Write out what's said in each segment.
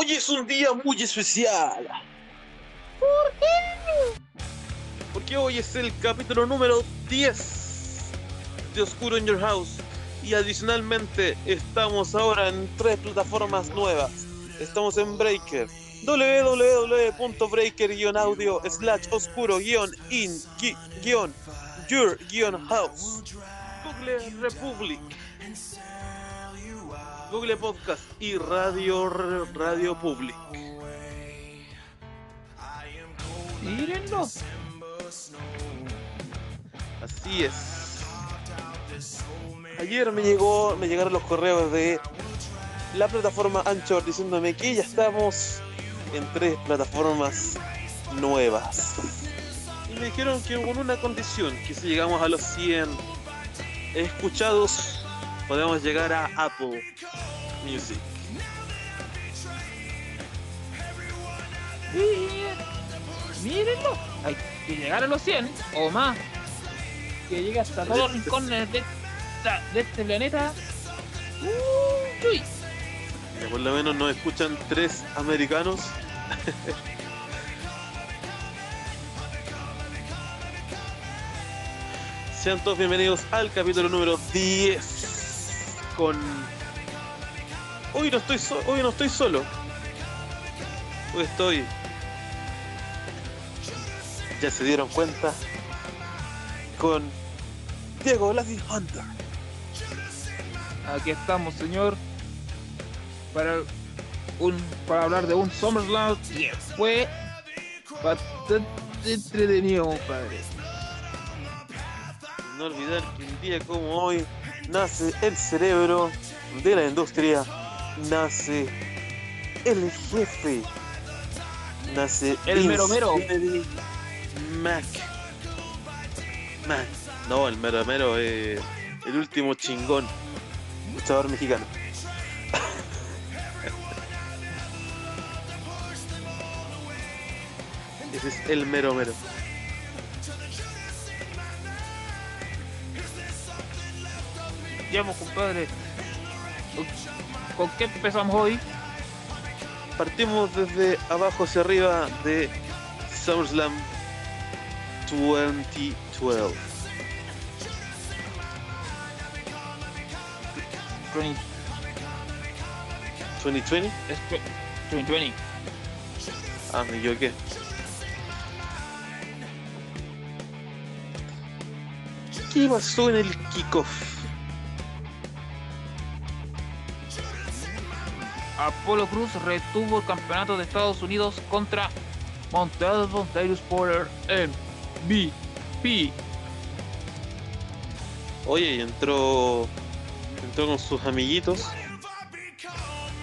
Hoy es un día muy especial. ¿Por qué? Porque hoy es el capítulo número 10 de Oscuro in Your House. Y adicionalmente estamos ahora en tres plataformas nuevas. Estamos en Breaker, www.breaker-audio slash oscuro-in-your-house. Google Republic. Google Podcast y Radio Radio Public. Mírenlo. Así es. Ayer me llegó, me llegaron los correos de la plataforma Anchor diciéndome que ya estamos en tres plataformas nuevas. Y me dijeron que con una condición, que si llegamos a los 100 escuchados, podemos llegar a Apple Music. Y mírenlo. Hay que llegar a los 100 o más. Que llegue hasta todos los rincones de, esta- de este planeta. Uy. Que por lo menos nos escuchan tres americanos. Sean todos bienvenidos al capítulo número 10 con... Hoy no estoy, so- hoy no estoy solo. Hoy estoy... Ya se dieron cuenta con Diego Laddy Hunter. Aquí estamos, señor. Para un para hablar de un SummerSlam que fue bastante entretenido, compadre. No olvidar que un día como hoy nace el cerebro de la industria, nace el jefe, nace El Vince mero mero. Kennedy Mac. Mac. No, el mero mero es el último chingón, luchador mexicano. Ese es el mero mero. Pues, compadre. ¿Con qué empezamos hoy? Partimos desde abajo hacia arriba de SummerSlam 2012. 20, 2020? es que- 2020. Ah, me equivoqué. ¿Qué pasó en el kickoff? Apolo Cruz retuvo el campeonato de Estados Unidos contra Montalvo Darius Porter MVP. Oye, y entró. Entró con sus amiguitos.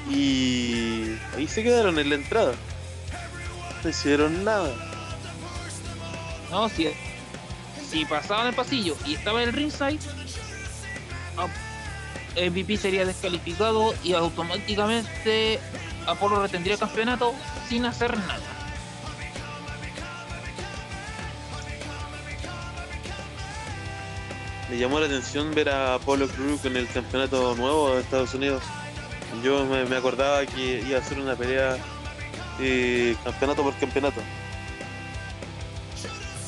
Y. Ahí se quedaron en la entrada. No hicieron nada. No, si, si pasaban el pasillo y estaba en el ringside, MVP sería descalificado y automáticamente Apolo retendría el campeonato sin hacer nada. Me llamó la atención ver a Apollo Crew en el campeonato nuevo de Estados Unidos. Yo me, me acordaba que iba a ser una pelea eh, campeonato por campeonato.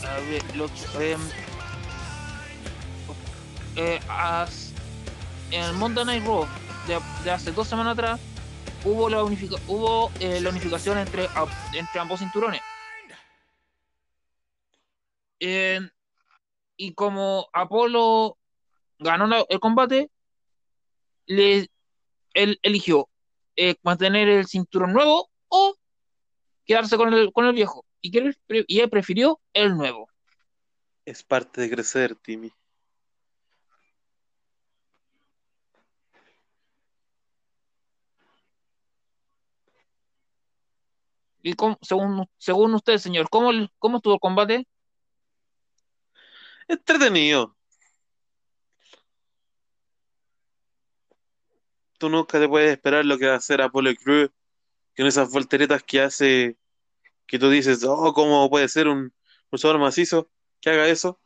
A ver, lo, em, eh, as- en el Monday Night Raw de, hace dos semanas atrás hubo la, unifica- hubo, eh, la unificación entre, entre ambos cinturones. Y como Apolo ganó el combate, le, él eligió eh, mantener el cinturón nuevo o quedarse con el, con el viejo. Y, que y él prefirió el nuevo. Es parte de crecer, Timmy. Y cómo- según, según usted, señor, ¿cómo, cómo estuvo el combate? Entretenido. Tú nunca te puedes esperar lo que va a hacer Apollo Crew con esas volteretas que hace que tú dices, oh, ¿cómo puede ser un luchador macizo que haga eso?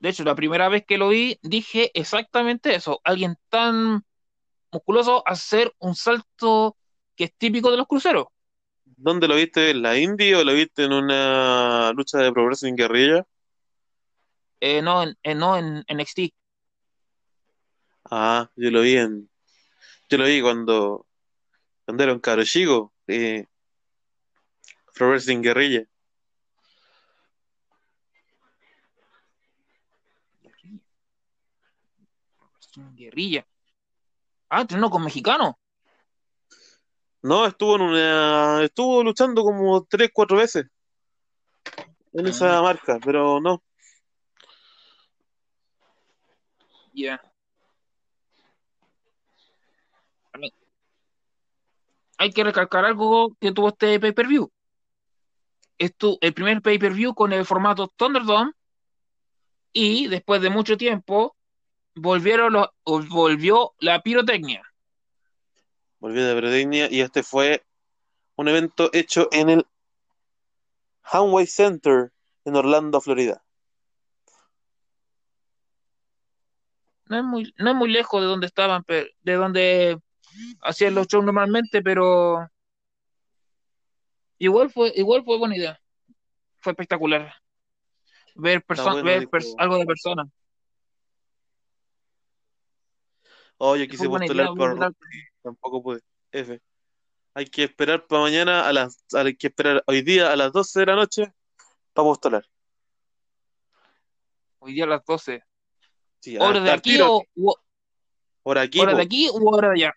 De hecho, la primera vez que lo vi, dije exactamente eso. Alguien tan, musculoso hacer un salto que es típico de los cruceros. ¿Dónde lo viste? ¿En la indie o lo viste en una lucha de Pro Wrestling Guerrilla? Eh, no, en, en- no en, en NXT. Ah, yo lo vi en. Yo lo vi cuando, cuando era un caro chico. Eh, Wrestling Guerrilla. Guerrilla. Ah, entrenó con mexicano. No, estuvo en una. Estuvo luchando como tres, cuatro veces en esa Mm. marca, pero no. Ya. Hay que recalcar algo que tuvo este pay-per-view. Esto, el primer pay-per-view con el formato Thunderdome y después de mucho tiempo volvieron los, volvió la pirotecnia. Volví de Bredenia y este fue un evento hecho en el Hanway Center en Orlando, Florida. No es muy, no es muy lejos de donde estaban, de donde hacían los shows normalmente, pero igual fue, igual fue buena idea. Fue espectacular. Ver, bueno, ver algo de personas. Oh, yo quise postular por. Tampoco pude. F. Hay que esperar para mañana a las hay que esperar hoy día a las 12 de la noche para postular. Hoy día a las 12. Sí, ¿Hora al- de aquí tiro. o o- hora aquí, hora po. de aquí u hora de allá?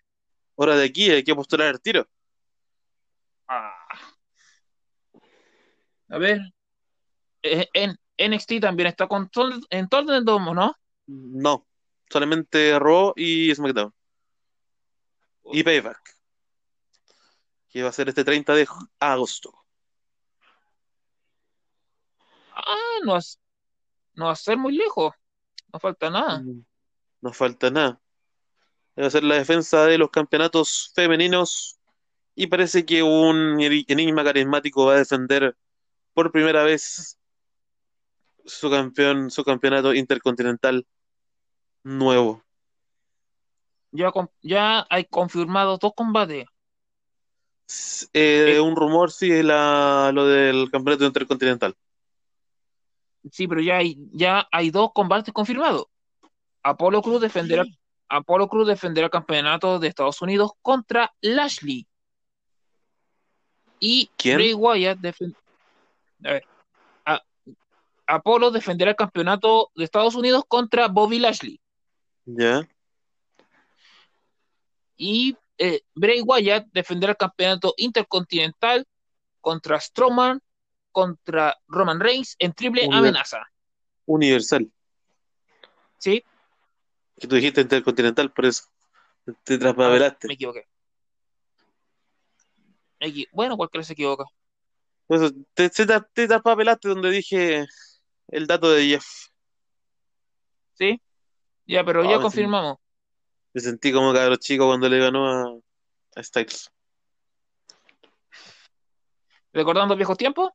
hora de aquí, hay que postular al tiro. Ah. A ver. Eh, En NXT también está con todo, en todo el domo, ¿no? No, solamente Raw y SmackDown. Y Payback. Que va a ser este 30 de agosto. Ah, no, no va a ser muy lejos. No falta nada. No falta nada. Va a ser la defensa de los campeonatos femeninos. Y parece que un enigma carismático va a defender por primera vez su campeón, su campeonato intercontinental nuevo. Ya, hay confirmados dos combates. Eh, Eh. un rumor, sí, es la, lo del campeonato intercontinental. Sí, pero ya hay, ya hay dos combates confirmados. Apolo Cruz defenderá, Apolo Cruz defenderá el campeonato de Estados Unidos contra Lashley. Y ¿Quién? Bray Wyatt defen- a ver, a- Apolo defenderá el campeonato de Estados Unidos contra Bobby Lashley. ¿Ya? Y eh, Bray Wyatt defenderá el campeonato intercontinental contra Strowman, contra Roman Reigns en triple amenaza. Universal. ¿Sí? Que tú dijiste intercontinental, por eso. Te Ah, traspapelaste. me equivoqué. Me equi- Bueno, cualquiera se equivoca. Por eso, te, te, te traspapelaste donde dije el dato de Jeff. ¿Sí? Ya, pero Ah, ya me confirmamos. Me sentí como cabro chico cuando le ganó a, a Styles. Recordando viejos tiempos,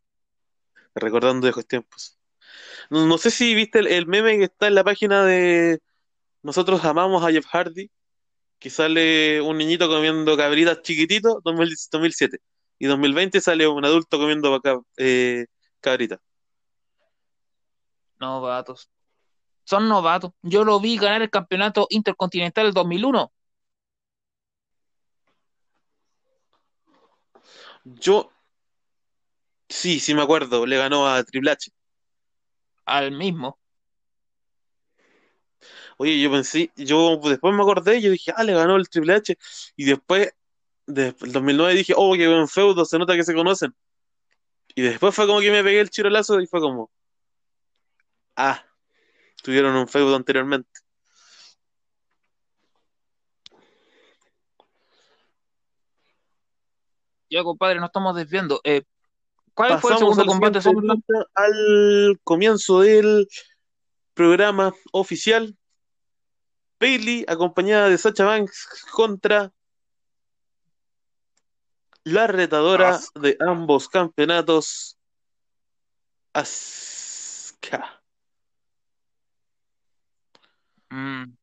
Recordando viejos tiempos. No, no sé si viste el, el meme que está en la página de Nosotros amamos a Jeff Hardy, que sale un niñito comiendo cabritas chiquitito, 2000 2007. Y 2020 sale un adulto comiendo eh, cabritas. novatos. Son novatos. Yo lo vi ganar el campeonato intercontinental del 2001. Yo, sí, sí me acuerdo, le ganó a Triple H. Al mismo. Oye, yo pensé, yo después me acordé, yo dije, ah, le ganó el Triple H. Y después, de, el 2009 dije, oh, qué buen feudo, se nota que se conocen. Y después fue como que me pegué el chirolazo y fue como, ah, tuvieron un feudo anteriormente. Ya, compadre, nos estamos desviando. Eh, ¿cuál fue el Pasamos segundo al combate al comienzo del programa oficial. Bailey, acompañada de Sacha Banks, contra la retadora Asuka. de ambos campeonatos, Asuka. Mm.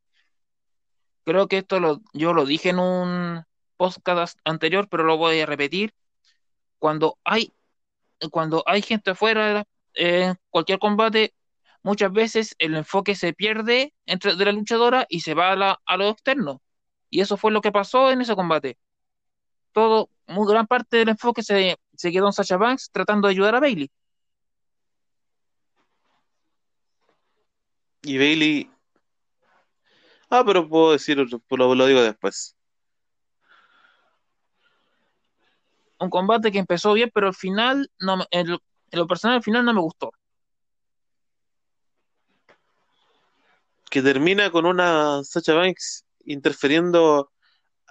creo que esto lo, yo lo dije en un podcast anterior, pero lo voy a repetir. Cuando hay, cuando hay gente afuera en cualquier combate, muchas veces el enfoque se pierde entre de la luchadora y se va a, a lo externo. Y eso fue lo que pasó en ese combate. Todo, muy gran parte del enfoque se, se quedó en Sacha Banks tratando de ayudar a Bailey. Y Bailey. Ah, pero puedo decir, lo, lo digo después. Un combate que empezó bien, pero al final, no, en, lo personal, al final no me gustó. Que termina con una Sacha Banks interfiriendo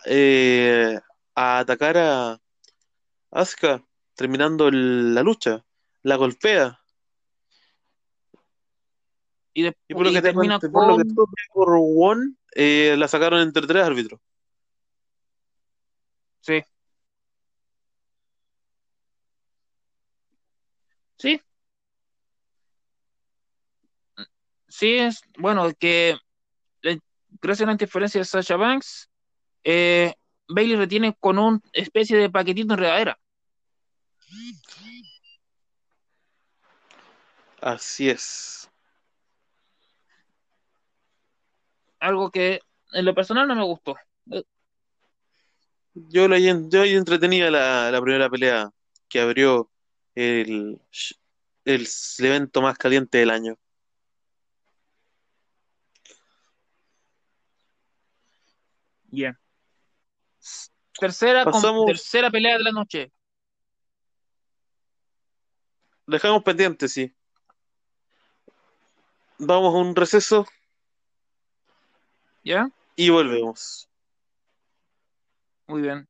eh, a atacar a Asuka, terminando la lucha, la golpea. Y, por lo que termina con... por lo que por One, eh, la sacaron entre tres árbitros. Sí. Sí. Sí, es bueno que gracias a la interferencia de Sasha Banks, eh, Bailey retiene con una especie de paquetito enredadera. Así es. Algo que en lo personal no me gustó. Yo, la, yo entretenía la, la primera pelea que abrió el, el evento más caliente del año. Bien. Tercera, tercera pelea de la noche. Dejamos pendiente, sí. Vamos a un receso. ¿Ya? Y volvemos. Muy bien.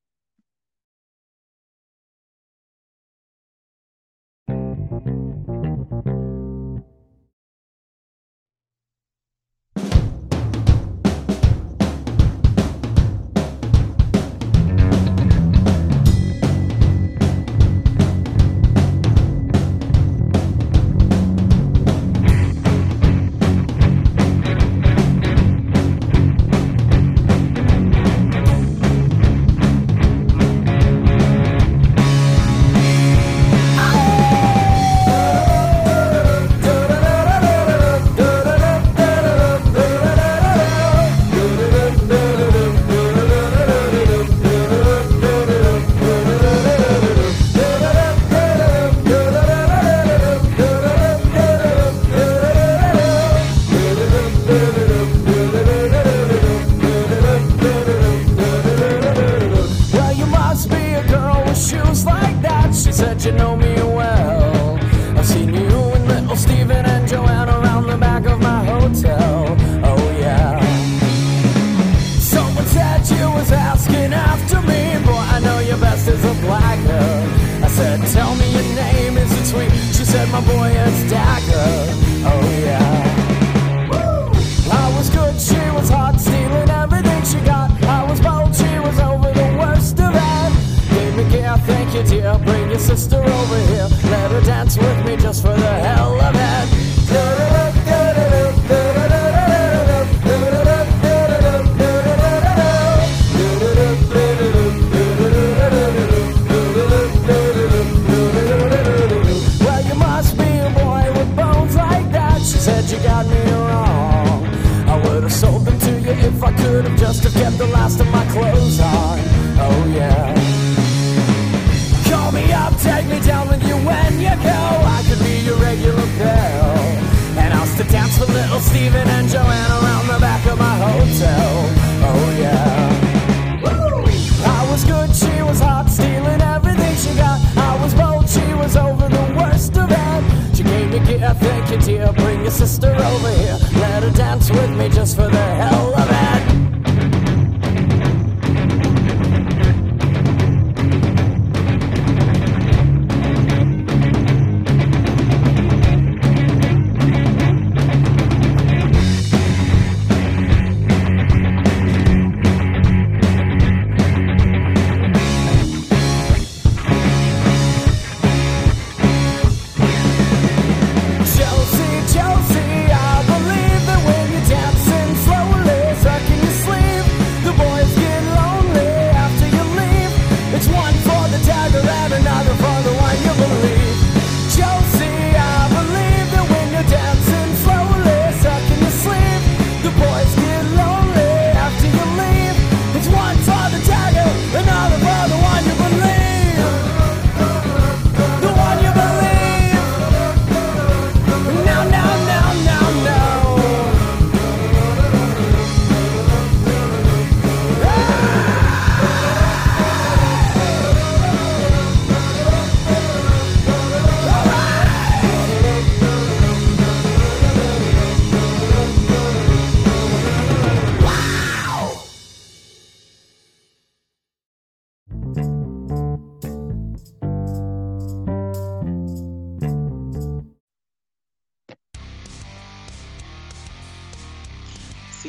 over here.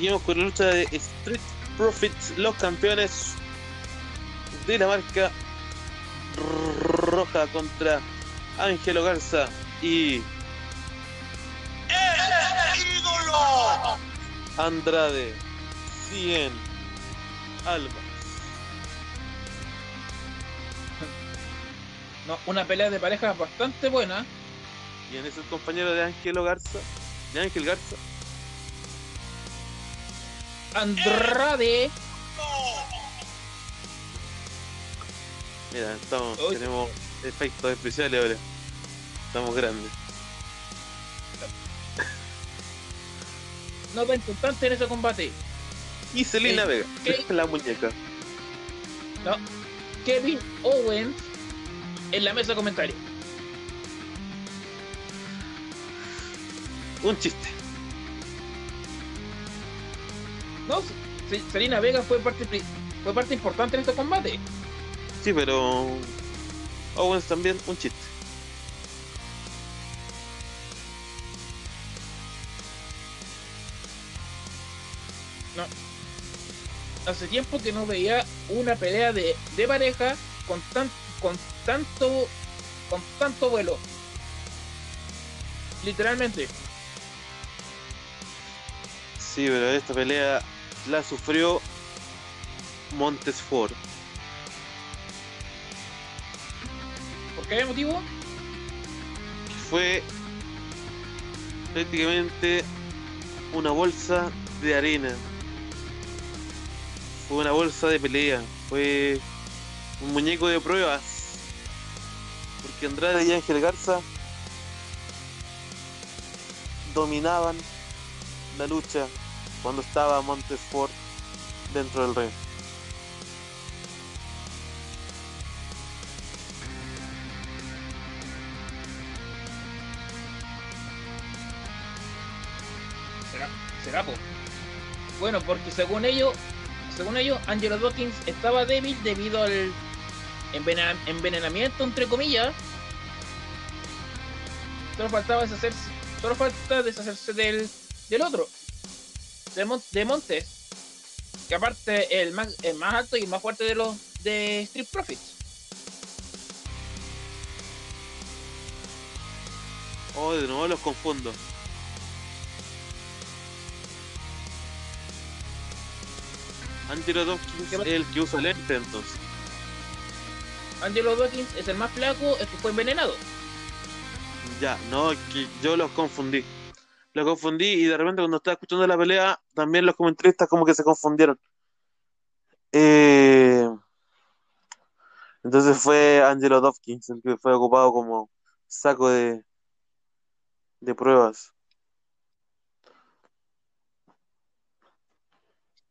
Seguimos con la lucha de Street Profits, los campeones de la marca roja contra Ángelo Garza y ¡El ídolo! Andrade 100 Almas. No, una pelea de parejas bastante buena. ¿Quién es el compañero de Ángelo Garza? De Ángel Garza. Andrade. Mira, estamos, Uy. tenemos efectos especiales ahora. Estamos grandes. No tan importante en ese combate. Y Selena Eh, Vega, ¿qué? la muñeca. No. Kevin Owens en la mesa de comentarios. Un chiste. No, Se- Selena Vega fue parte, fue parte importante en este combate. Sí, pero Owens también un chiste. Hace tiempo que no veía una pelea de, de pareja con, tan, con tanto con tanto vuelo. Literalmente. Sí, pero esta pelea la sufrió Montesfort. ¿Por qué motivo? fue prácticamente una bolsa de arena. Fue una bolsa de pelea. Fue un muñeco de pruebas. Porque Andrade y Ángel Garza dominaban la lucha cuando estaba Montesfort dentro del ring. ¿Será? ¿Será po? Bueno, porque según ellos, según ellos, Angelo Dawkins estaba débil debido al envenenamiento, entre comillas. Solo faltaba deshacerse, solo falta deshacerse del, del otro, de, Mon- de Montes, que aparte el más, el más alto y el más fuerte de los de Street Profits. Oh, de nuevo los confundo. Angelo Dawkins ¿Qué es el que usa lente entonces. Angelo Dawkins es el más flaco, el que fue envenenado. Ya, no, que yo los confundí. Los confundí y de repente cuando estaba escuchando la pelea, también los comentaristas como que se confundieron. Eh, Entonces fue Angelo Dawkins el que fue ocupado como saco de, de pruebas.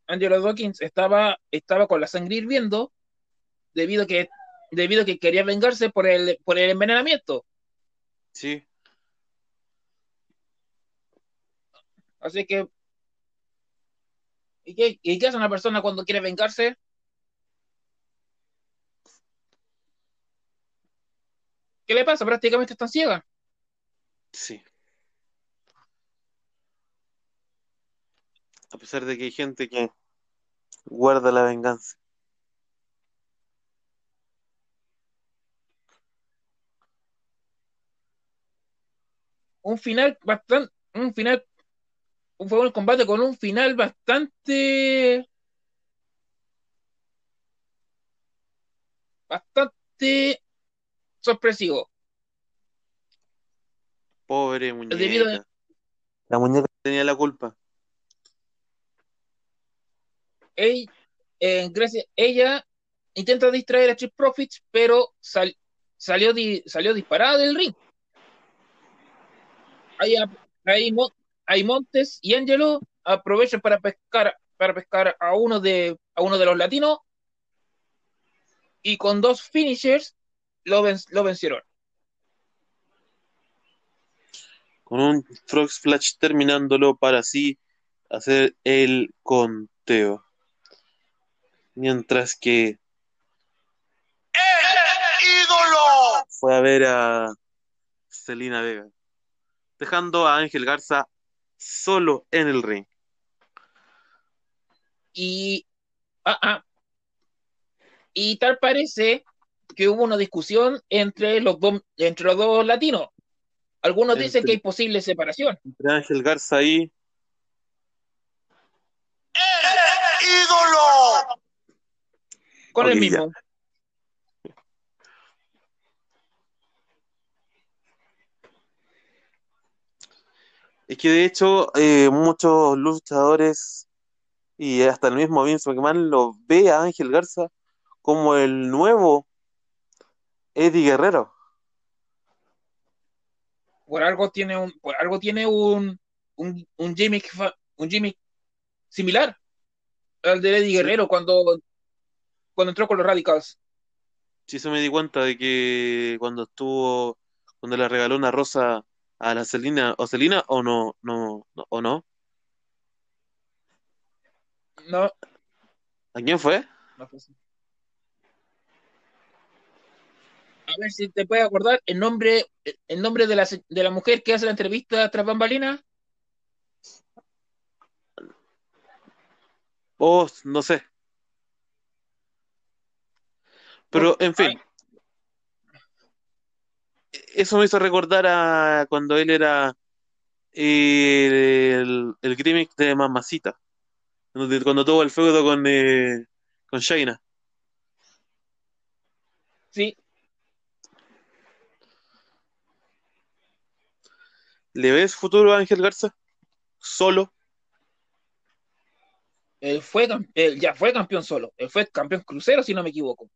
Angelo Dawkins estaba, estaba con la sangre hirviendo debido a que, debido a que quería vengarse por el, por el envenenamiento. Sí, Así que. ¿Y qué, y qué hace una persona cuando quiere vengarse? ¿Qué le pasa? Prácticamente está ciega. sí. A pesar de que hay gente que guarda la venganza. Un final bastante. Un final. Fue un combate con un final bastante. Bastante sorpresivo. Pobre muñeca. A- La muñeca tenía la culpa. Ella, eh, gracias, ella intenta distraer a Street Profits, pero sal- salió, di- salió disparada del ring. Ahí, ahí Montes y Angelo aprovechan para pescar, para pescar a uno de, a uno de los latinos y con dos finishers lo, ven- lo vencieron. Con un Frog Splash terminándolo para así hacer el conteo. Mientras que ¡El ídolo! fue a ver a Selena Vega. Dejando a Ángel Garza solo en el ring. Y, ah, ah. y tal parece que hubo una discusión entre los dos, entre los dos latinos. Algunos dicen que hay posible separación. Entre Ángel Garza y. ídolo. Con el ya. Es que de hecho, eh, muchos luchadores y hasta el mismo Vince McMahon lo ve a Ángel Garza como el nuevo Eddie Guerrero. Por algo tiene un, por algo tiene un, un, un gimmick, un gimmick similar al de Eddie Guerrero cuando, cuando entró con los Radicals. Sí, se me di cuenta de que cuando estuvo, cuando le regaló una rosa a la Celina, o Celina, o no, no, no- o no. No, ¿A quién fue? no fue así. A ver si te puedes acordar el nombre, el nombre de la, de la mujer que hace la entrevista tras bambalinas. Oh, no sé. Pero, en fin, eso me hizo recordar a cuando él era eh, el, el gimmick de Mamacita, cuando, tuvo el feudo con, eh, con Shayna. Sí, ¿Le ves futuro a Ángel Garza? Solo. él fue, él ya fue campeón solo. Él fue campeón crucero, si no me equivoco.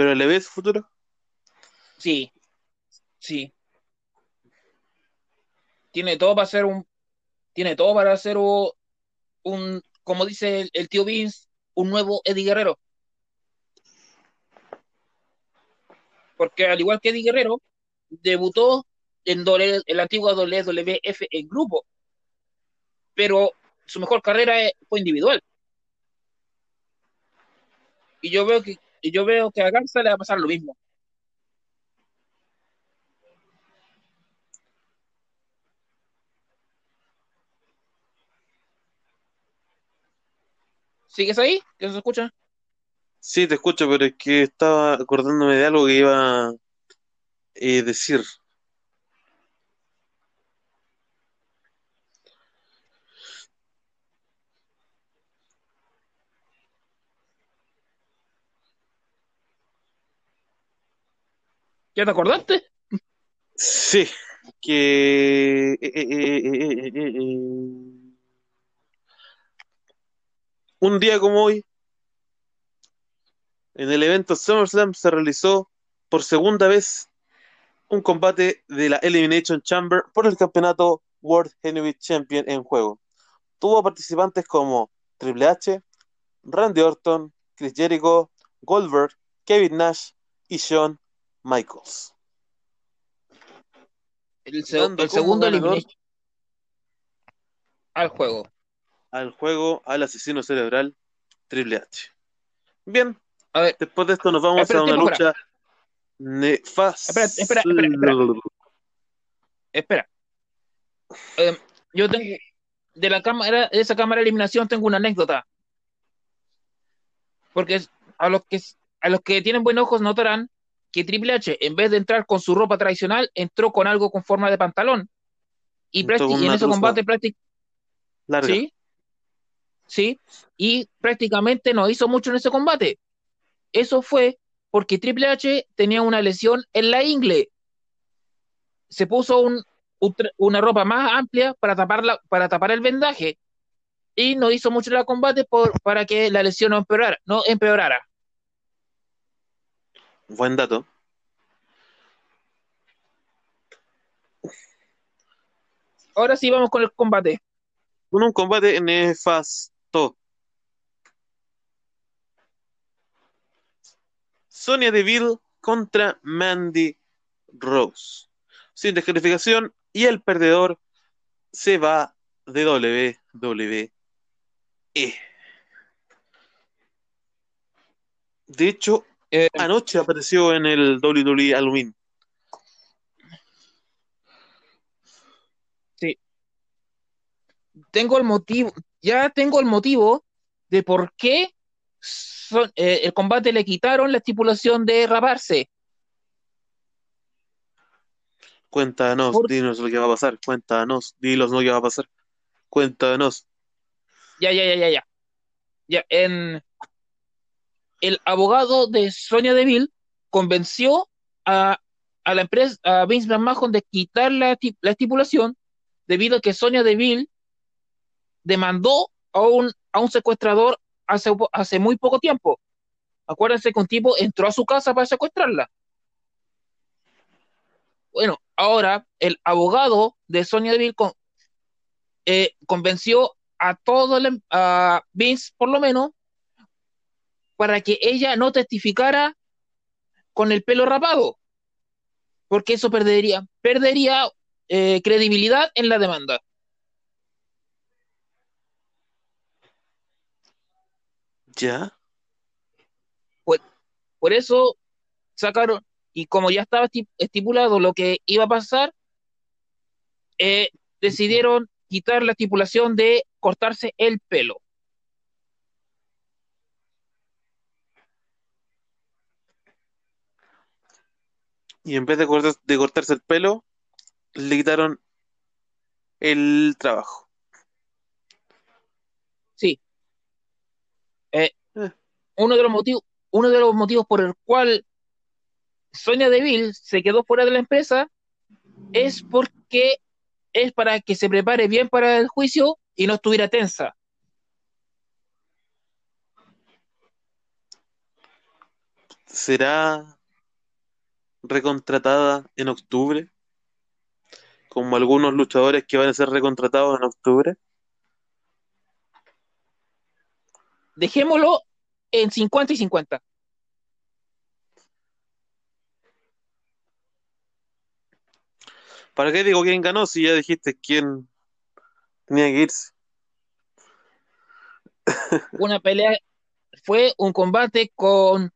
¿Pero le ves futuro? Sí, sí. Tiene todo para ser un, tiene todo para ser un, un- como dice el, tío Vince, un nuevo Eddie Guerrero. Porque al igual que Eddie Guerrero, debutó en doble- en la antigua WWF en grupo, pero su mejor carrera eh, fue individual. Y yo veo que, y yo veo que a Garza le va a pasar lo mismo. ¿Sigues ahí? ¿Que se escucha? Sí, te escucho, pero es que estaba acordándome de algo que iba a eh, decir. ¿Ya te acordaste? Sí, que... eh, eh, eh. Un día como hoy, en el evento SummerSlam se realizó por segunda vez un combate de la Elimination Chamber por el campeonato World Heavyweight Champion en juego. Tuvo participantes como Triple H, Randy Orton, Chris Jericho, Goldberg, Kevin Nash y Shawn Michaels. El, se- Dando el segundo al juego. al juego al asesino cerebral Triple H. Bien, A ver, después de esto nos vamos Espera, a una tiempo, lucha nefasta. Espera, espera, espera, espera. Yo tengo de la cámara, de esa cámara de eliminación tengo una anécdota. Porque a los que a los que tienen buenos ojos notarán que Triple H, en vez de entrar con su ropa tradicional, entró con algo con forma de pantalón. Y, en ese combate prácticamente. Sí, sí, y prácticamente no hizo mucho en ese combate. Eso fue porque Triple H tenía una lesión en la ingle. Se puso un- una ropa más amplia para tapar, la- para tapar el vendaje y no hizo mucho en el combate por, para que la lesión no empeorara, no empeorara. Buen dato. Ahora sí vamos con el combate. Con un combate nefasto. Sonia Deville contra Mandy Rose. Sin descalificación y el perdedor se va de WWE. De hecho, Eh, anoche apareció en el WWE Alumin. sí. tengo el motivo, ya tengo el motivo de por qué son- eh, el combate le quitaron la estipulación de raparse. Cuéntanos, Por- dinos lo que va a pasar. Cuéntanos, dinos lo que va a pasar. Cuéntanos. Ya, ya, ya, ya, ya. Ya, en el abogado de Sonia Deville convenció a, a la empresa, a Vince McMahon de quitar la, la estipulación debido a que Sonia Deville demandó a un, a un secuestrador hace, hace muy poco tiempo. Acuérdense que un tipo entró a su casa para secuestrarla. Bueno, ahora el abogado de Sonia Deville eh, convenció a todo el, a Vince, por lo menos, para que ella no testificara con el pelo rapado, porque eso perdería, perdería eh, credibilidad en la demanda. ¿Ya? Por eso sacaron, y como ya estaba esti- estipulado lo que iba a pasar, eh, decidieron quitar la estipulación de cortarse el pelo. Y en vez de, cortar- de cortarse el pelo, le quitaron el trabajo. Sí. Eh, Eh. uno de los motivos, uno de los motivos por el cual Sonia Deville se quedó fuera de la empresa es porque es para que se prepare bien para el juicio y no estuviera tensa. ¿Será recontratada en octubre? Como algunos luchadores que van a ser recontratados en octubre. Dejémoslo en 50 y 50. ¿Para qué digo quién ganó si ya dijiste quién tenía que irse? Una pelea fue un combate con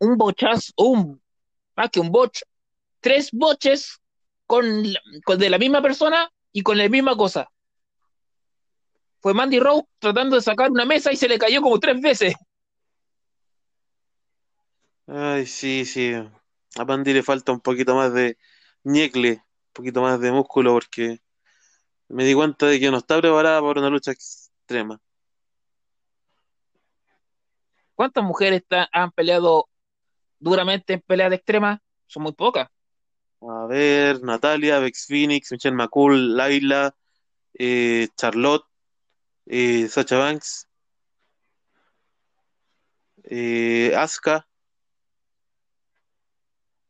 un bochazo, un más que un boch, tres boches con, de la misma persona y con la misma cosa. Fue Mandy Rose tratando de sacar una mesa y se le cayó como tres veces. Ay, sí, sí. A Mandy le falta un poquito más de ñecle, un poquito más de músculo, porque me di cuenta de que no está preparada para una lucha extrema. ¿Cuántas mujeres han peleado duramente en peleas de extremas? Son muy pocas. A ver, Natalia, Bex Phoenix, Michelle McCool, Laila, eh, Charlotte, eh, Sacha Banks, eh, Asuka,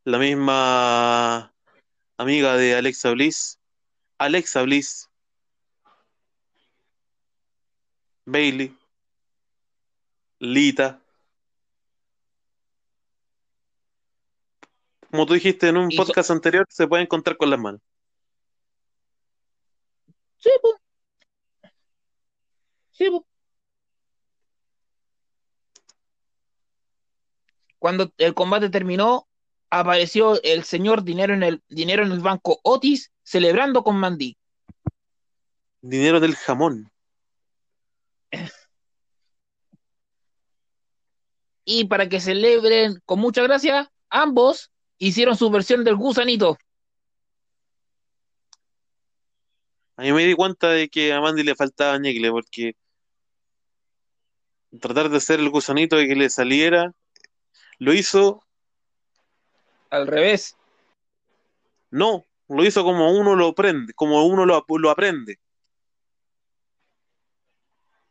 la misma amiga de Alexa Bliss, Alexa Bliss, Bailey, Lita. Como tú dijiste en un Y so- podcast anterior, se pueden contar con las manos. Sí, po. Sí, po. Cuando el combate terminó, apareció el señor dinero en el dinero en el banco Otis celebrando con Mandy. Dinero del jamón. Y para que celebren con mucha gracia, ambos hicieron su versión del gusanito. A mí me di cuenta de que a Mandy le faltaba ñecle, porque tratar de hacer el gusanito y que le saliera, lo hizo, Al revés. no, lo hizo como uno lo aprende, como uno lo, lo aprende.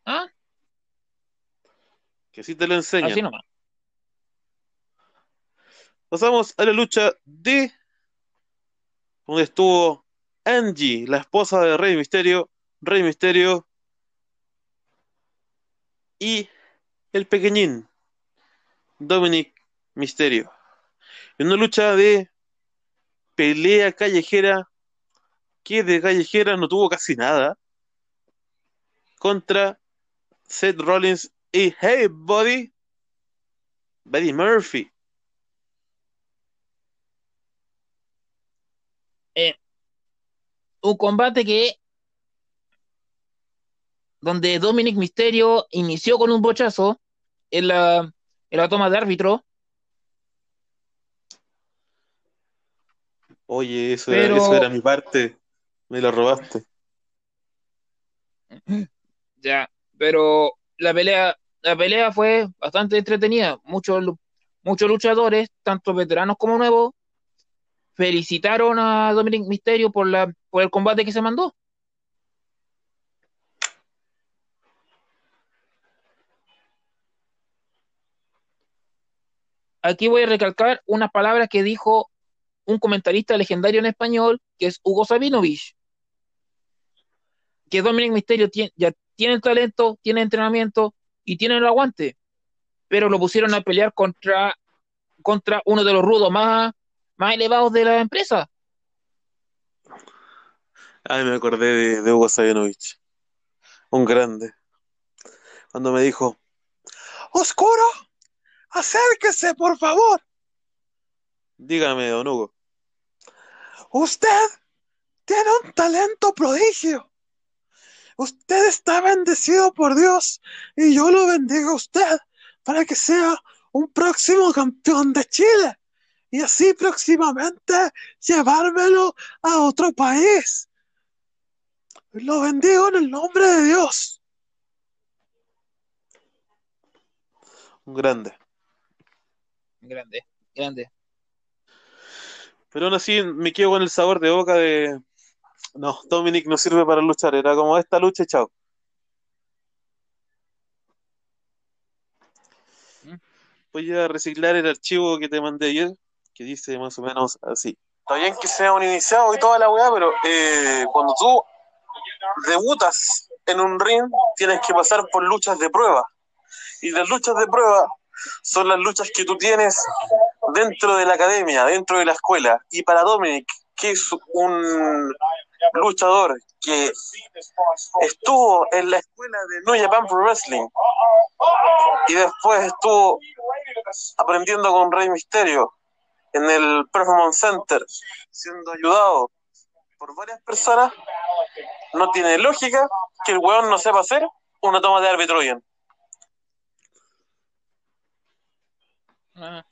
¿Ah? Que así te lo enseñan. Así nomás. Pasamos a la lucha de donde estuvo Angie, la esposa de Rey Misterio, Rey Misterio y el pequeñín Dominic Misterio. En una lucha de pelea callejera que de callejera no tuvo casi nada contra Seth Rollins y Hey Buddy Buddy Murphy. Eh, un combate que donde Dominic Misterio inició con un bochazo en la, en la toma de árbitro. Oye, eso, Pero- era, eso era mi parte. Me lo robaste. Ya, pero la pelea, la pelea fue bastante entretenida. Muchos, muchos luchadores, tanto veteranos como nuevos, felicitaron a Dominic Misterio por la, por el combate que se mandó. Aquí voy a recalcar unas palabras que dijo un comentarista legendario en español, que es Hugo Sabinovich, que Dominic Misterio ya tiene el talento, tiene entrenamiento y tiene el aguante, pero lo pusieron a pelear contra, contra uno de los rudos más, más elevados de la empresa. Ay, me acordé de, Hugo Sabinovich. Un grande. Cuando me dijo, Oscuro, acérquese, por favor. Dígame, don Hugo. Usted tiene un talento prodigio. Usted está bendecido por Dios y yo lo bendigo a usted para que sea un próximo campeón de Chile y así próximamente llevármelo a otro país. Lo bendigo en el nombre de Dios. Un grande. Grande, grande. Pero aún así me quedo con el sabor de boca de... No, Dominic no sirve para luchar. Era como esta lucha y chao. ¿Mm? Voy a reciclar el archivo que te mandé ayer, que dice más o menos así. Está bien que sea un iniciado y toda la weá, pero eh, cuando tú debutas en un ring, tienes que pasar por luchas de prueba. Y las luchas de prueba son las luchas que tú tienes dentro de la academia, dentro de la escuela. Y para Dominic, que es un luchador que estuvo en la escuela de New Japan Pro Wrestling y después estuvo aprendiendo con Rey Misterio en el Performance Center, siendo ayudado por varias personas, no tiene lógica que el weón no sepa hacer una toma de árbitro bien. Ah,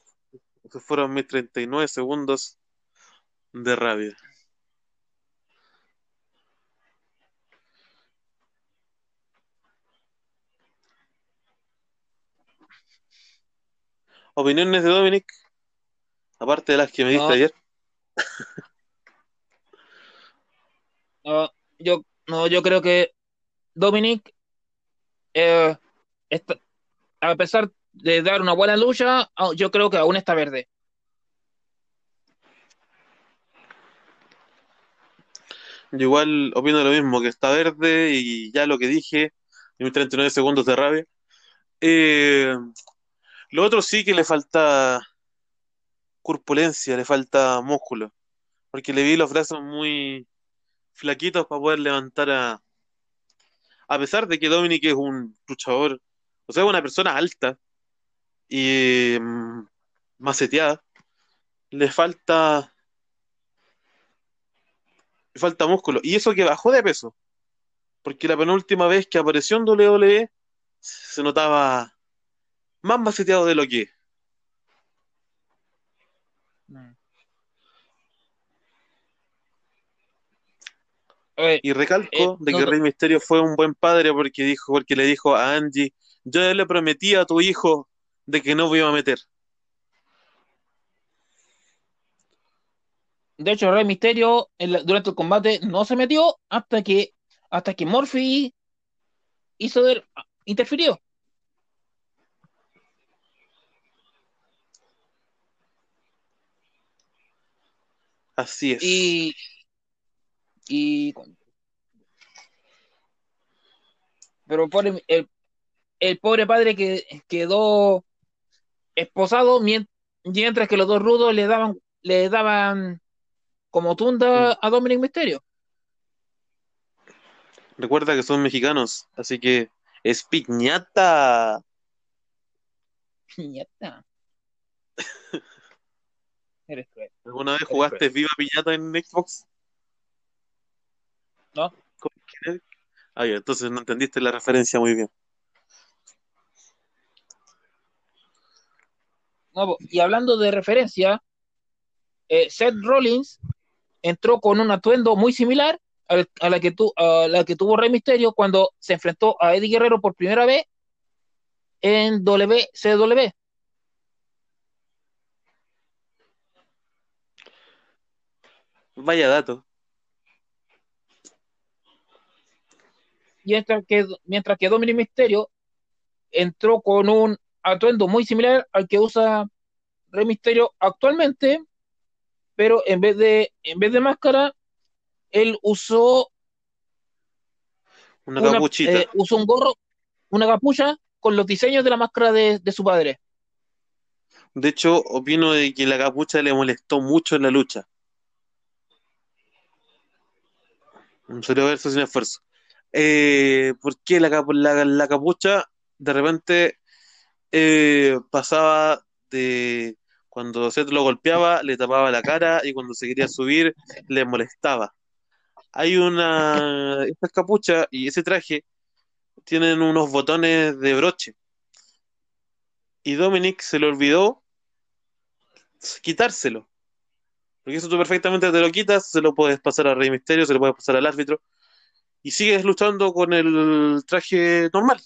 Esos fueron mis 39 segundos de rabia. ¿Opiniones de Dominic? Aparte de las que me diste No. ayer. no, yo, no, yo creo que Dominic, eh, está- a pesar de dar una buena lucha, ah, yo creo que aún está verde. Yo igual opino lo mismo, que está verde y ya lo que dije, en mis 39 segundos de rabia. Eh, lo otro sí que le falta corpulencia, le falta músculo, porque le vi los brazos muy flaquitos para poder levantar a... A pesar de que Dominic es un luchador, o sea, una persona alta y mm, maceteada, le falta... Le falta músculo. Y eso que bajó de peso. Porque la penúltima vez que apareció en WWE se notaba más maceteado de lo que es. Oye, Y recalco Eh, de no, que. Rey Misterio fue un buen padre porque dijo, porque le dijo a Angie, yo le prometí a tu hijo de que no me iba a meter. De hecho, Rey Misterio durante el combate no se metió hasta que hasta que Murphy hizo del- interfirió. Así es. Y y pero pobre- el, el pobre padre que quedó esposado mien- mientras que los dos rudos le daban le daban como tunda a Dominic Misterio. Recuerda que son mexicanos, así que es piñata. Piñata. Eres cruel. ¿Alguna vez Eres jugaste Viva Piñata en Xbox? No. Ah, ya, entonces no entendiste la referencia muy bien. No, y hablando de referencia, eh, Seth Rollins entró con un atuendo muy similar al- a la que, tu- a la que tuvo Rey Misterio cuando se enfrentó a Eddie Guerrero por primera vez en WCW. Vaya dato. Mientras que, mientras que Dominic Misterio entró con un atuendo muy similar al que usa Rey Misterio actualmente, pero en vez de, en vez de máscara, él usó Una una- capuchita. eh, usó un gorro, una capucha con los diseños de la máscara de, de su padre. De hecho, opino de que la capucha le molestó mucho en la lucha. Sería verso sin esfuerzo. Eh, ¿por qué la, la- capucha de repente eh, pasaba de cuando Seth lo golpeaba, le tapaba la cara y cuando se quería subir le molestaba? Hay una, esta capucha y ese traje tienen unos botones de broche y Dominic se le olvidó quitárselo. Porque eso tú perfectamente te lo quitas, se lo puedes pasar a Rey Misterio, se lo puedes pasar al árbitro y sigues luchando con el traje normal.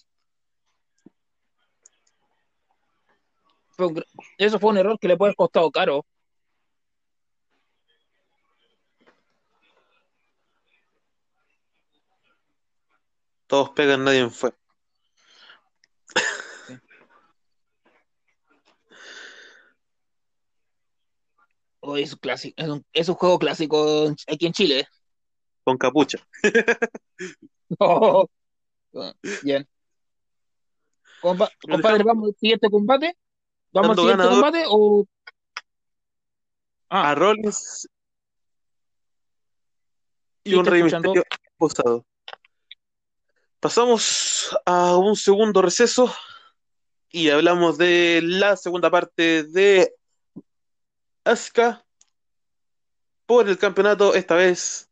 Eso fue un error que le puede haber costado caro. Todos pegan, nadie fue. Oh, es, un clásico, es, un, es un juego clásico aquí en Chile. Con capucha. Oh, bien. Compa- compadre, ¿vamos al siguiente combate? ¿Vamos al siguiente ganador. combate o...? A Ah, Rollins y un Rey escuchando. Misterio posado. Pasamos a un segundo receso y hablamos de la segunda parte de Asuka por el campeonato, esta vez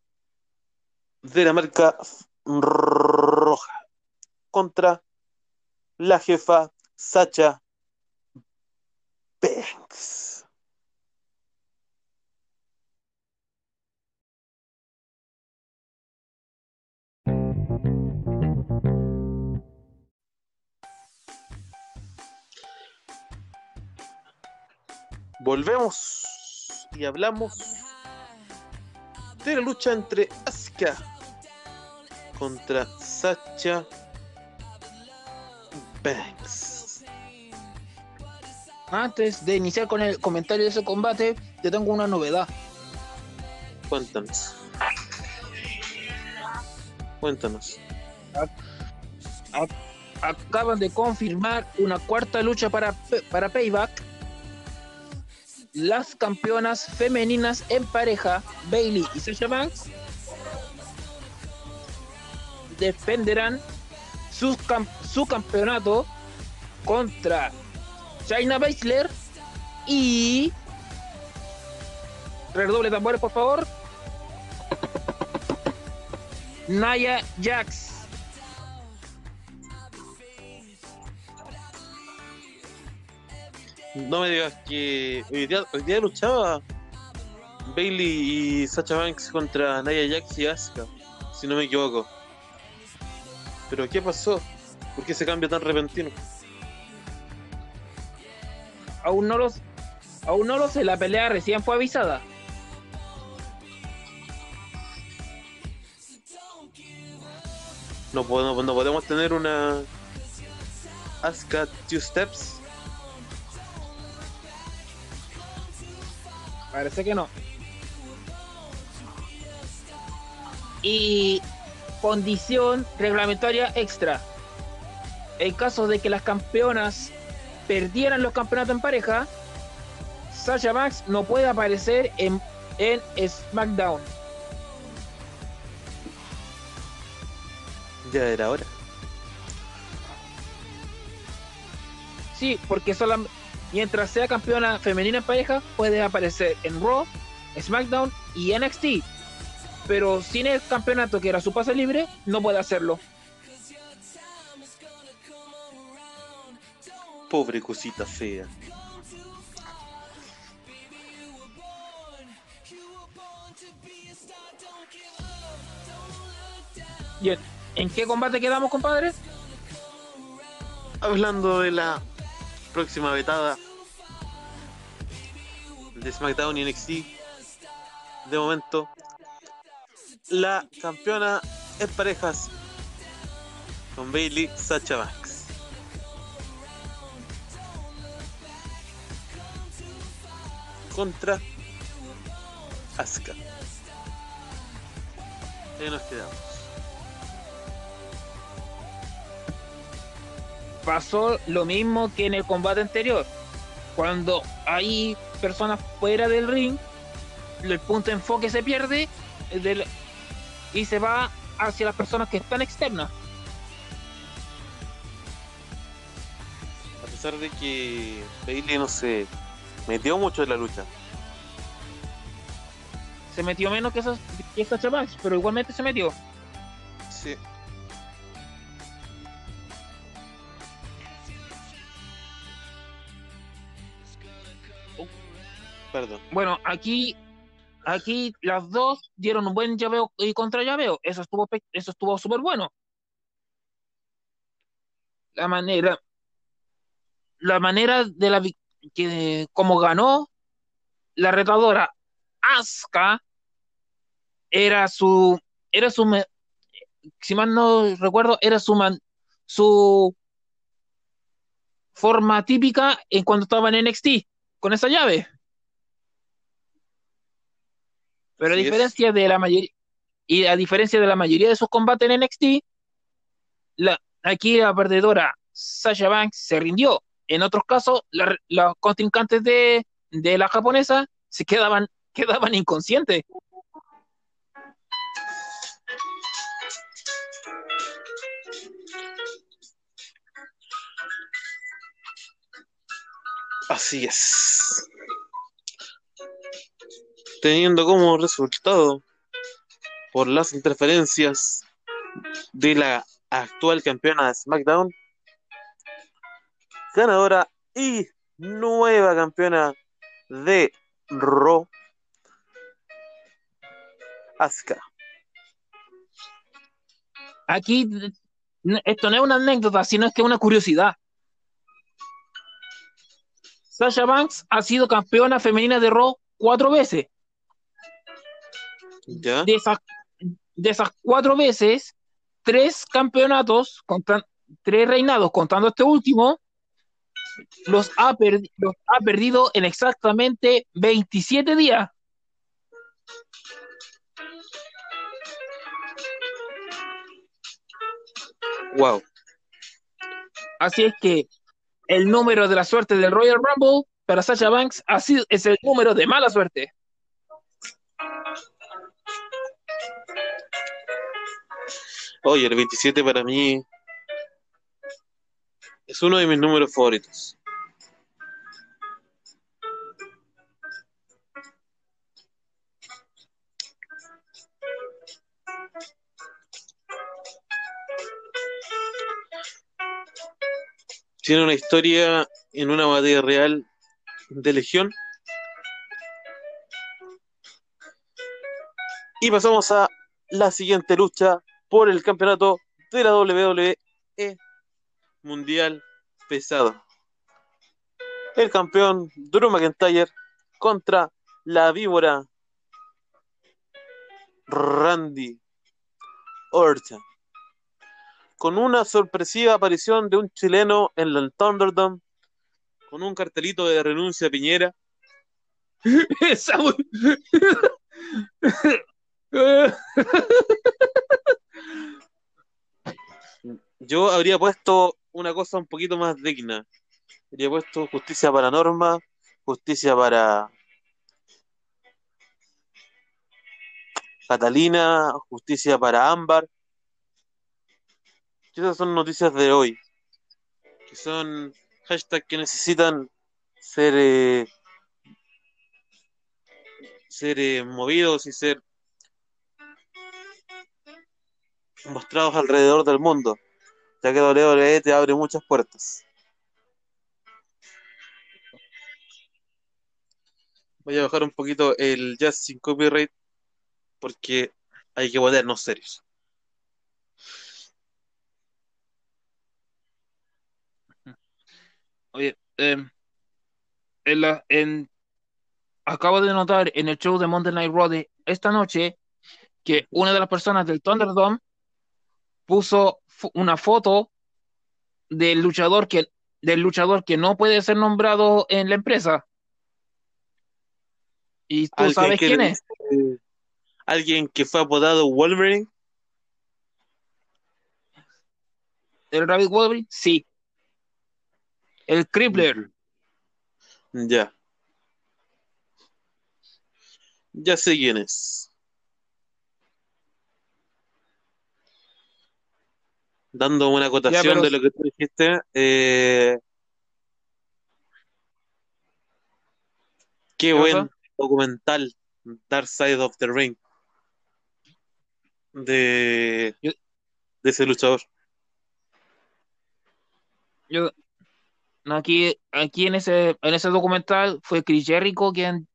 de la marca roja, contra la jefa Sacha Banks. Volvemos y hablamos de la lucha entre Contra Sacha Banks. antes de iniciar con el comentario de ese combate, te tengo una novedad. Cuéntanos. Cuéntanos. Acaban de confirmar una cuarta lucha para, para Payback. Las campeonas femeninas en pareja, Bailey y Sasha Banks, defenderán su campeonato contra China Baszler y redoble tambores por favor Naya Jax No me digas que hoy día, hoy día luchaba Bailey y Sacha Banks contra Nia Jax y Asuka, si no me equivoco. Pero ¿qué pasó? ¿Por qué ese cambio tan repentino? aún no los aún no lo sé la pelea recién fue avisada No podemos, no podemos tener una Asuka Two Steps. parece que no y condición reglamentaria extra en caso de que las campeonas perdieran los campeonatos en pareja Sasha Banks no puede aparecer en, en SmackDown Ya era hora. Sí, porque solam- mientras sea campeona femenina en pareja, puede aparecer en Raw, SmackDown y NXT. Pero sin el campeonato que era su pase libre, no puede hacerlo. Pobre cosita fea. ¿Y en- en qué combate quedamos, compadre? Hablando de la próxima vetada de SmackDown y NXT, de momento, la campeona en parejas con Bailey Sacha Banks. Contra Asuka. Ahí nos quedamos. pasó lo mismo que en el combate anterior. Cuando hay personas fuera del ring, el punto de enfoque se pierde del- y se va hacia las personas que están externas. A pesar de que Bailey no se metió mucho en la lucha. Se metió menos que esas que Sacha Banks, pero igualmente se metió. Sí. Perdón. Bueno, aquí, aquí las dos dieron un buen llaveo y contra llaveo. Eso estuvo, eso estuvo súper bueno. La manera, la manera de la que como ganó la retadora Asuka era su, era su, si mal no recuerdo, era su su forma típica en cuando estaba en NXT con esa llave. Pero a es. diferencia de la mayoría, y a diferencia de la mayoría de sus combates en NXT, la, aquí la perdedora Sasha Banks se rindió. En otros casos, la- los contrincantes de, de la japonesa se quedaban, quedaban inconscientes. Así es. Teniendo como resultado, por las interferencias de la actual campeona de SmackDown, ganadora y nueva campeona de Raw, Asuka. Aquí esto no es una anécdota, sino es que es una curiosidad. Sasha Banks ha sido campeona femenina de Raw cuatro veces. ¿Ya? de esas, de esas cuatro veces, tres campeonatos, contan- tres reinados, contando este último, los ha, perdi- los ha perdido en exactamente 27 días. Wow. Así es que el número de la suerte del Royal Rumble para Sasha Banks ha sido, es el número de mala suerte. Oye, el 27 para mí es uno de mis números favoritos. Tiene una historia en una batalla real de Legión. Y pasamos a la siguiente lucha por el campeonato de la WWE Mundial Pesado. El campeón Drew McIntyre contra la víbora Randy Orton. Con una sorpresiva aparición de un chileno en el Thunderdome, con un cartelito de renuncia a Piñera. Yo habría puesto una cosa un poquito más digna. Habría puesto justicia para Norma, justicia para Catalina, justicia para Ámbar. Esas son noticias de hoy. Que son hashtags que necesitan ser, eh, ser eh, movidos y ser mostrados alrededor del mundo, ya que WWE te abre muchas puertas. Voy a bajar un poquito el jazz sin copyright porque hay que ponernos serios. Oye, eh, en la, en, acabo de notar en el show de Monday Night Raw esta noche que una de las personas del Thunderdome puso una foto del luchador que del luchador que no puede ser nombrado en la empresa. ¿Y tú Alguien sabes que quién es? Alguien que fue apodado Wolverine. ¿El Rabbit Wolverine? Sí. El Crippler. Ya. Ya sé quién es. Dando una acotación pero- de lo que tú dijiste, eh, qué ¿Qué buen documental Dark Side of the Ring de, de ese luchador. Yo, aquí, aquí en ese, en ese documental fue Chris Jericho quien,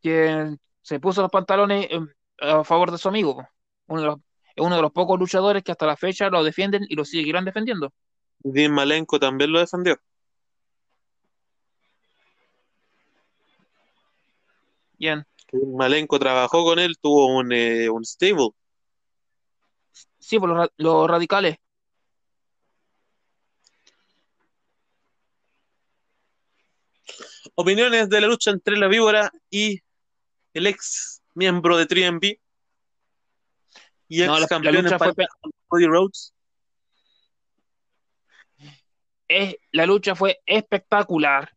quien se puso los pantalones eh, a favor de su amigo. Uno de los, es uno de los pocos luchadores que hasta la fecha lo defienden y lo seguirán defendiendo. Dean Malenko también lo defendió. Bien. Malenko trabajó con él, tuvo un, eh, un stable. Sí, por los, los radicales. Opiniones de la lucha entre la víbora y el ex miembro de 3MB y ex No, la, la campeón lucha fue, Cody Rhodes. es, la lucha fue espectacular.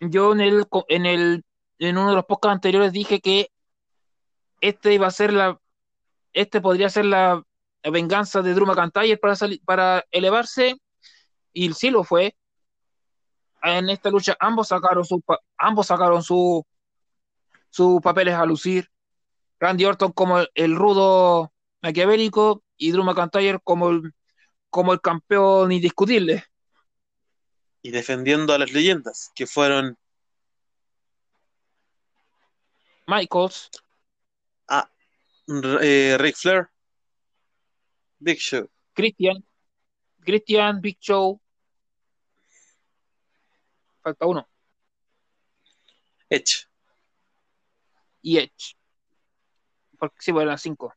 Yo en el, en el, en uno de los podcasts anteriores dije que este iba a ser la, este podría ser la venganza de Drew McIntyre para salir, para elevarse, y sí lo fue. En esta lucha ambos sacaron su, ambos sacaron su, sus papeles a lucir. Randy Orton como el, el rudo maquiavélico y Drew McIntyre como el, como el campeón indiscutible. y defendiendo a las leyendas que fueron Michaels, eh, Ric Flair, Big Show, Christian, Christian, Big Show. Falta uno. Edge. Y Edge. Porque sí, pues eran cinco.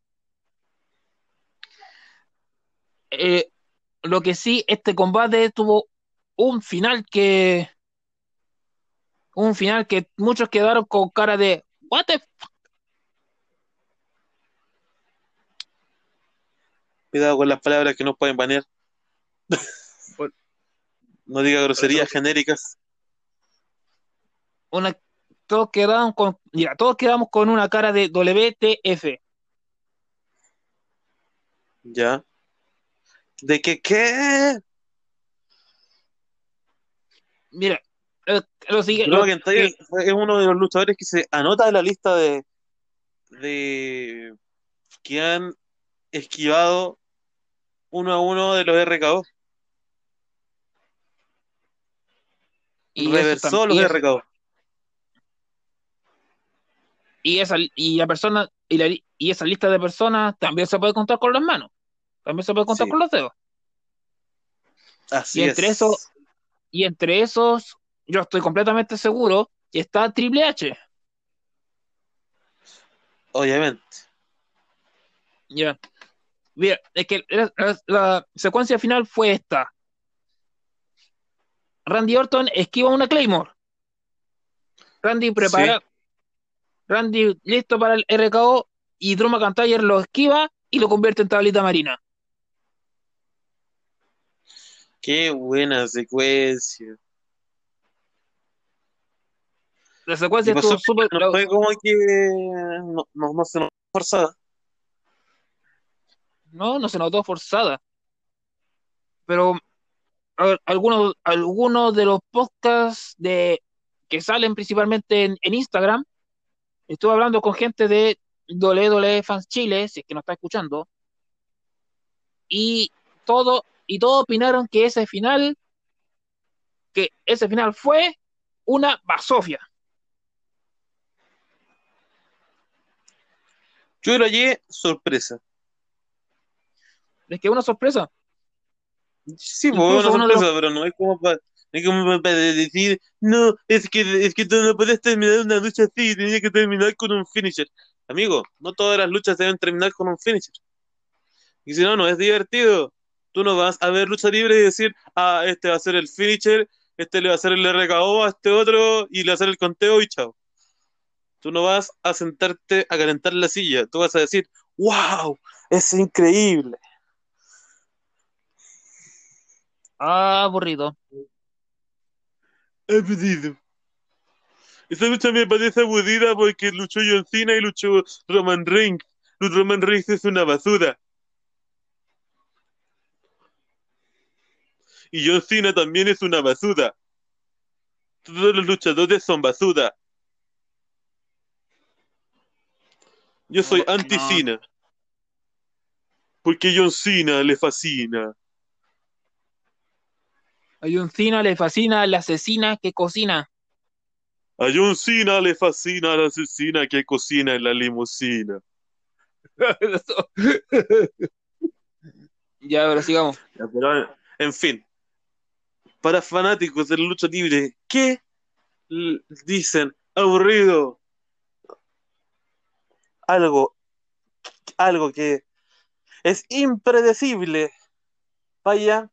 Eh, lo que sí, este combate tuvo un final que. Un final que muchos quedaron con cara de. ¿What the f-?" Cuidado con las palabras que nos pueden banear. No diga groserías genéricas. Una, todos quedaron con. Mira, todos quedamos con una cara de WTF. ¿Ya? ¿De qué qué? Mira, lo McIntyre que- es uno de los luchadores que se anota en la lista de, de que han esquivado uno a uno de los RKO. y Reversó los RKO. Y esa y la persona y, la, y esa lista de personas también se puede contar con las manos también se puede contar Sí. con los dedos Así y entre es. eso- y entre esos yo estoy completamente seguro que está Triple H Obviamente. ya mira es que la, la- la secuencia final fue esta Randy Orton esquiva una Claymore Randy prepara Randy listo para el RKO y Drew McIntyre lo esquiva y lo convierte en tablita marina Qué buena secuencia. la secuencia estuvo súper No fue como que no, no, no se nos forzada. No, no se notó forzada. Pero ver, algunos, algunos de los podcasts de, que salen principalmente en, en Instagram, estuve hablando con gente de WWE Fans Chile, si es que no está escuchando, y todo, y todos opinaron que ese final, que ese final fue una basofia. Yo lo hallé sorpresa. Es que una sorpresa. Sí, pues una sorpresa, pero no es como para es como para decir, no, es que, es que tú no puedes terminar una lucha así, tenía que terminar con un finisher. Amigo, no todas las luchas deben terminar con un finisher. Y si no, no es divertido. Tú no vas a ver lucha libre y decir, ah, este va a ser el finisher, este le va a hacer el RKO a este otro y le va a hacer el conteo y chao. Tú no vas a sentarte a calentar la silla, tú vas a decir, wow, es increíble. Ah, aburrido. Aburrido. Esa lucha me parece aburrida porque luchó John Cena y luchó Roman Reigns. Roman Reigns es una basura. Y John Cena también es una basura. Todos los luchadores son basura. Yo soy No, anti-Cena. Porque John Cena le fascina. A John Cena le fascina la asesina que cocina. A John Cena le fascina la asesina que cocina en la limusina. ya, pero sigamos. Ya, pero, en fin, para fanáticos de la lucha libre, ¿qué dicen? Aburrido. Algo, algo que es impredecible. Vaya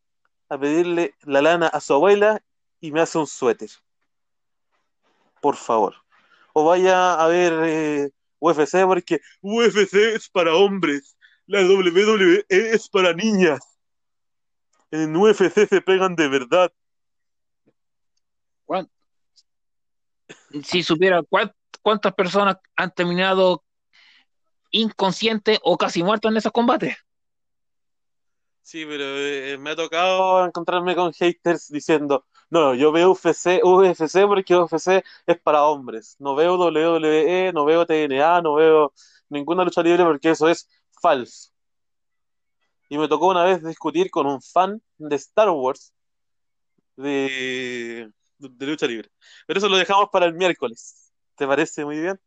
a pedirle la lana a su abuela y me hace un suéter. Por favor. O vaya a ver eh, UFC porque UFC es para hombres. La WWE es para niñas. En UFC se pegan de verdad. ¿Cuán- Si supiera cuán- cuántas personas han terminado inconscientes o casi muertos en esos combates. Sí, pero eh, me ha tocado encontrarme con haters diciendo, no, yo veo UFC, UFC porque UFC es para hombres. No veo WWE, no veo TNA, no veo ninguna lucha libre porque eso es falso. Y me tocó una vez discutir con un fan de Star Wars de, de lucha libre. Pero eso lo dejamos para el miércoles. ¿Te parece muy bien?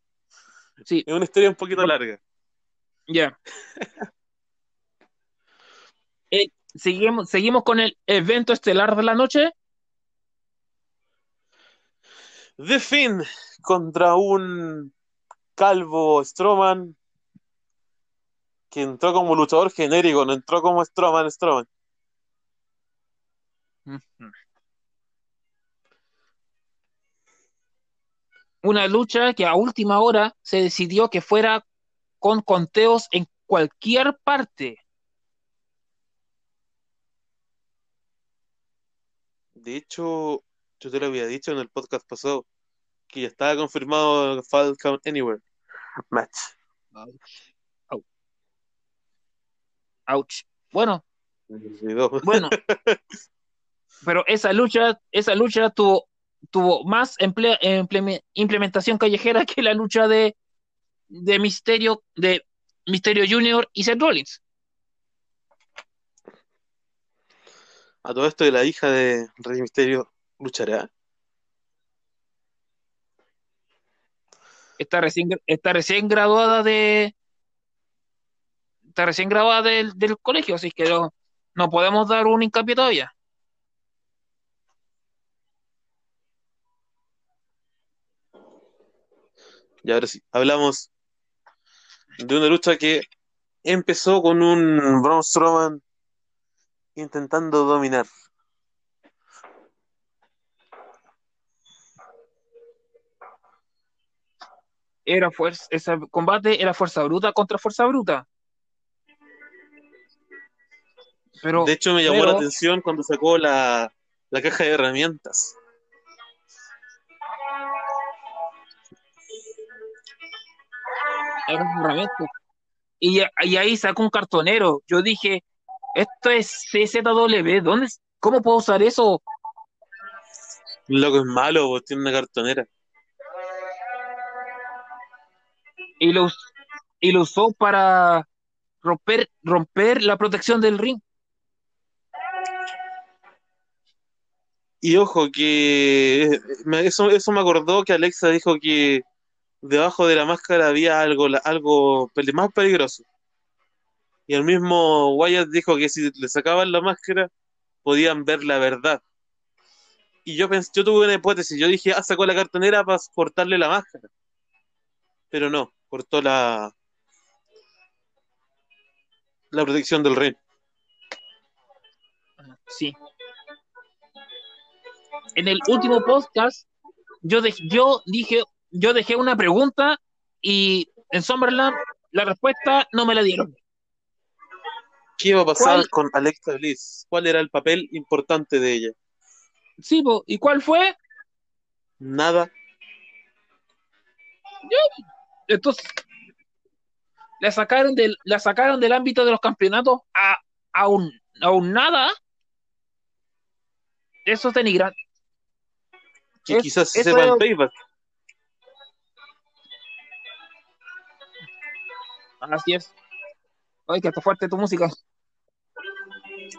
Sí, Es una historia un poquito larga. ya. Eh, seguimos, seguimos con el evento estelar de la noche. The Finn contra un calvo Strowman que entró como luchador genérico, no entró como Strowman Strowman. Una lucha que a última hora se decidió que fuera con conteos en cualquier parte. De hecho, yo te lo había dicho en el podcast pasado que ya estaba confirmado el Fall Count Anywhere match. Ouch. Ouch. Bueno, bueno. Pero esa lucha, esa lucha tuvo, tuvo más emple- empleme- implementación callejera que la lucha de, de Misterio, de Misterio Junior y Seth Rollins. A todo esto de la hija de Rey Misterio luchará. Está recién, está recién graduada de. Está recién graduada del, del colegio, así que no, no podemos dar un hincapié todavía. Y ahora sí, hablamos de una lucha que empezó con un Braun Strowman intentando dominar. Era fuerza, ese combate era fuerza bruta contra fuerza bruta. Pero, De hecho, me llamó pero- la atención cuando sacó la, la caja de herramientas. era un herramienta. Y, y ahí sacó un cartonero. Yo dije, esto es CZW, ¿dónde, ¿cómo puedo usar eso? Loco es malo, pues, tiene una cartonera. Y lo, y lo usó para romper, romper la protección del ring. Y ojo, que me- eso, eso me acordó que Alexa dijo que debajo de la máscara había algo, algo más peligroso. Y el mismo Wyatt dijo que si le sacaban la máscara, podían ver la verdad. Y yo pensé, yo tuve una hipótesis, yo dije, ah, sacó la cartonera para cortarle la máscara. Pero no, cortó la, la protección del rey. Sí. En el último podcast, yo, de- yo dije, yo dejé una pregunta y en Summerland la respuesta no me la dieron. ¿Qué iba a pasar ¿Cuál? con Alexa Bliss? ¿Cuál era el papel importante de ella? Sí, po, ¿y cuál fue? Nada. Entonces, la sacaron del, la sacaron del ámbito de los campeonatos a, a, un, a un nada. Eso es denigrante. Que Es- quizás se es- en payback. Así es. Ay, que está fuerte tu música.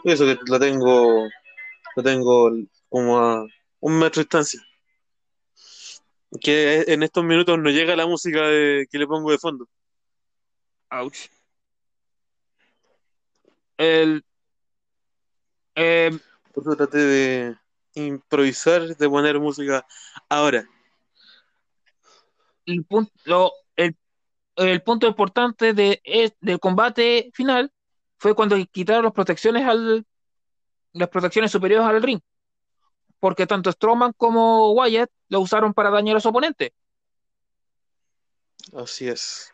Eso que la tengo, la tengo como a un metro de distancia. Que en estos minutos no llega la música de- que le pongo de fondo. Ouch. El, eh, Por eso traté de improvisar, de poner música ahora. el punto, lo- el, punto importante de, del combate final fue cuando quitaron las protecciones al, las protecciones superiores al ring. Porque tanto Strowman como Wyatt lo usaron para dañar a su oponente. Así es.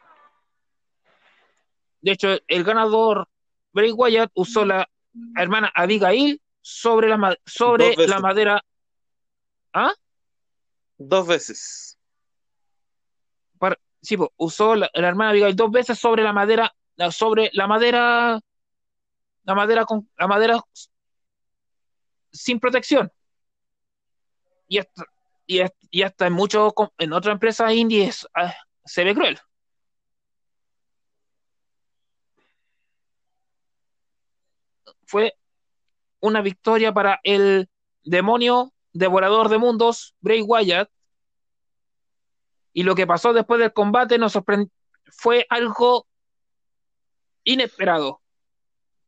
De hecho, el ganador Bray Wyatt usó la hermana Abigail sobre la, sobre la madera. ¿Ah? Dos veces. Sí, po, usó la, la hermana Abigail dos veces sobre la madera, sobre la madera, la madera con la madera sin protección. Y hasta, y, hasta- en muchos en otras empresas indies ah, se ve cruel. Fue una victoria para el demonio devorador de mundos, Bray Wyatt. Y lo que pasó después del combate nos sorprendió. Fue algo inesperado.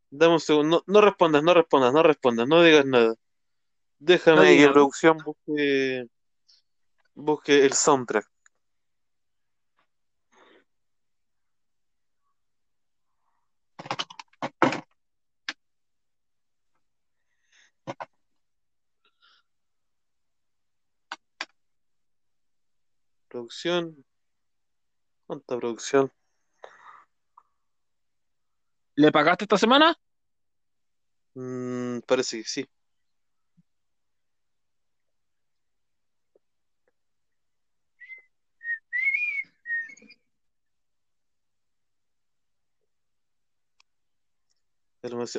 Dame un segundo. No, no respondas, no respondas, no respondas, no digas nada. Déjame No que producción busque, busque el soundtrack. Producción. ¿Cuánta producción? ¿Le pagaste esta semana? Mm, parece que sí.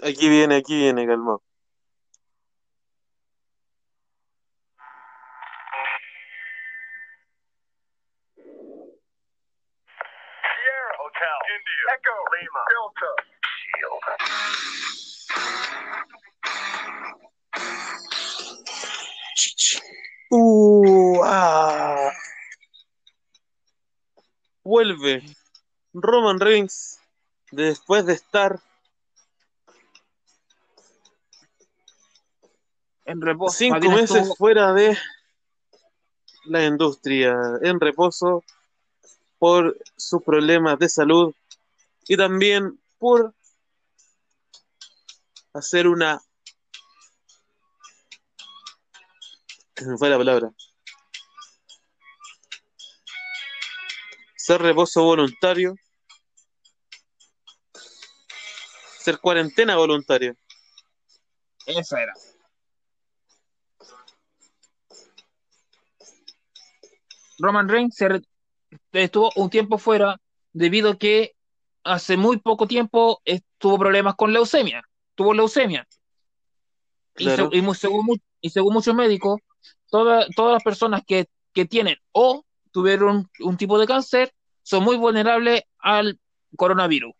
Aquí viene, aquí viene, calmado. Uh, ah. Vuelve Roman Reigns después de estar En reposo. cinco meses estuvo- fuera de la industria, en reposo por sus problemas de salud y también por hacer una... Se me fue la palabra. Ser reposo voluntario. Ser cuarentena voluntaria. Esa era. Roman Reigns se estuvo un tiempo fuera debido a que hace muy poco tiempo tuvo problemas con leucemia. Tuvo leucemia. Y, Claro. se- y según, y según muchos médicos, toda- todas las personas que, que tienen o tuvieron un tipo de cáncer son muy vulnerables al, coronavirus.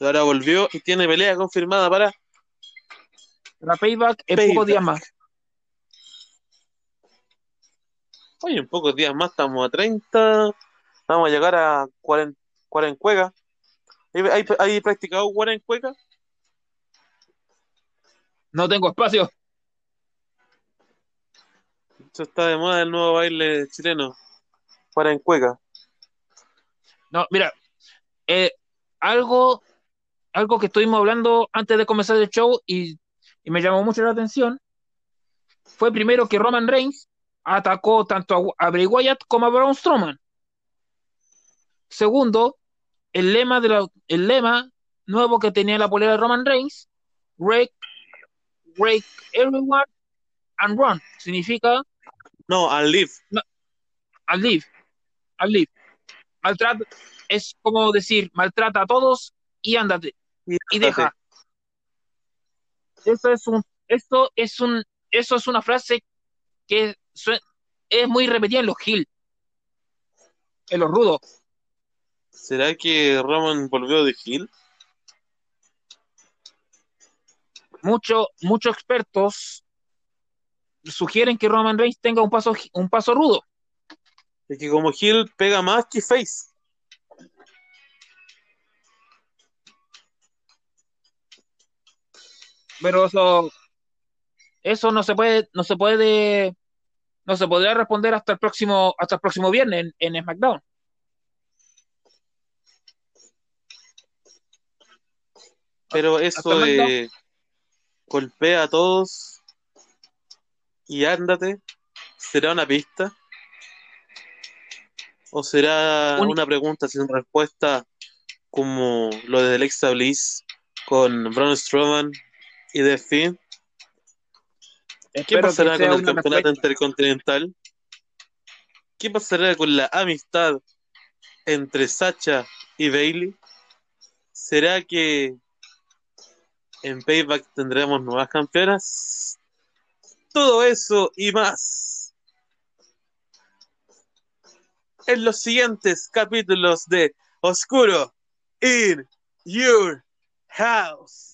Ahora volvió y tiene pelea confirmada para La payback en pocos días más. Oye, en pocos días más estamos a 30. Vamos a llegar a 40, 40 cuecas. ¿Hay, hay, hay practicado 40 cuecas? No tengo espacio. Eso está de moda el nuevo baile chileno. 40 cuecas. No, mira, eh, algo, algo que estuvimos hablando antes de comenzar el show y, y me llamó mucho la atención fue primero que Roman Reigns atacó tanto a, Bray Wyatt como a Braun Strowman. Segundo, el lema de la- el lema nuevo que tenía la polera de Roman Reigns, break, break everyone and run, significa No, al live. al live, al live. Maltrata, es como decir, maltrata a todos y ándate y deja. Eso es un, esto es un, eso es una frase que es muy repetida en los Hill, en los rudos. ¿Será que Roman volvió de Hill? Muchos, muchos expertos sugieren que Roman Reigns tenga un paso, un paso rudo. Es que como Hill pega más que Face. pero eso eso no se puede no se puede no se podrá responder hasta el próximo hasta el próximo viernes en, en SmackDown Pero eso de golpea a todos y ándate, ¿será una pista? ¿O será Un- una pregunta sin respuesta como lo de Alexa Bliss con Braun Strowman y The Finn? ¿Qué pasará con el campeonato intercontinental? ¿Qué pasará con la amistad entre Sacha y Bailey? ¿Será que en Payback tendremos nuevas campeonas? Todo eso y más en los siguientes capítulos de Oscuro in Your House.